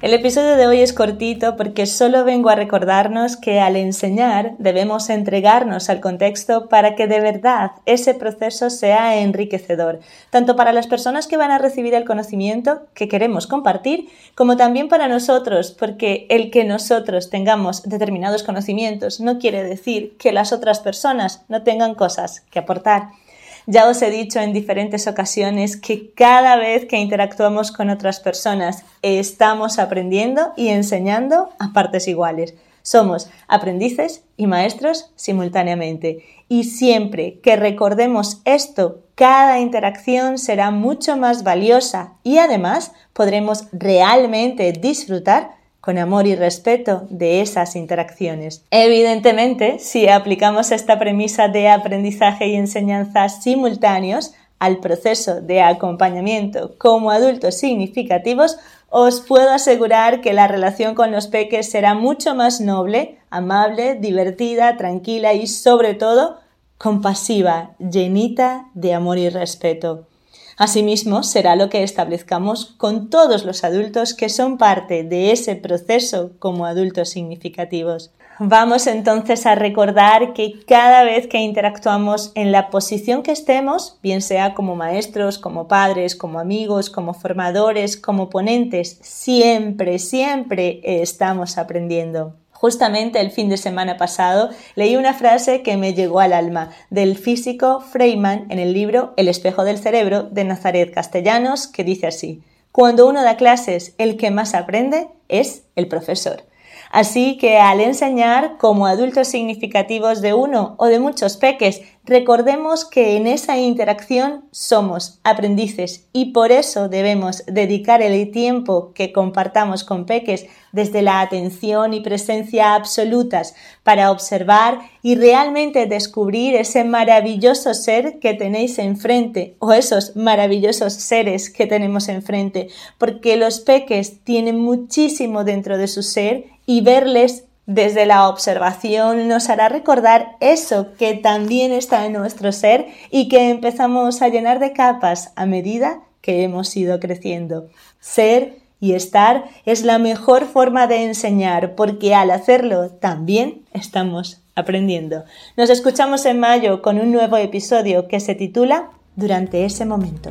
El episodio de hoy es cortito porque solo vengo a recordarnos que al enseñar debemos entregarnos al contexto para que de verdad ese proceso sea enriquecedor, tanto para las personas que van a recibir el conocimiento que queremos compartir, como también para nosotros, porque el que nosotros tengamos determinados conocimientos no quiere decir que las otras personas no tengan cosas que aportar. Ya os he dicho en diferentes ocasiones que cada vez que interactuamos con otras personas estamos aprendiendo y enseñando a partes iguales. Somos aprendices y maestros simultáneamente. Y siempre que recordemos esto, cada interacción será mucho más valiosa y además podremos realmente disfrutar con amor y respeto de esas interacciones. Evidentemente, si aplicamos esta premisa de aprendizaje y enseñanza simultáneos al proceso de acompañamiento como adultos significativos, os puedo asegurar que la relación con los peques será mucho más noble, amable, divertida, tranquila y sobre todo compasiva, llenita de amor y respeto. Asimismo, será lo que establezcamos con todos los adultos que son parte de ese proceso como adultos significativos. Vamos entonces a recordar que cada vez que interactuamos en la posición que estemos, bien sea como maestros, como padres, como amigos, como formadores, como ponentes, siempre, siempre estamos aprendiendo. Justamente el fin de semana pasado leí una frase que me llegó al alma del físico Freeman en el libro El espejo del cerebro de Nazaret Castellanos, que dice así, Cuando uno da clases, el que más aprende es el profesor. Así que al enseñar como adultos significativos de uno o de muchos peques, recordemos que en esa interacción somos aprendices y por eso debemos dedicar el tiempo que compartamos con peques desde la atención y presencia absolutas para observar y realmente descubrir ese maravilloso ser que tenéis enfrente o esos maravillosos seres que tenemos enfrente, porque los peques tienen muchísimo dentro de su ser y verles desde la observación nos hará recordar eso que también está en nuestro ser y que empezamos a llenar de capas a medida que hemos ido creciendo. Ser y estar es la mejor forma de enseñar porque al hacerlo también estamos aprendiendo. Nos escuchamos en mayo con un nuevo episodio que se titula Durante ese momento.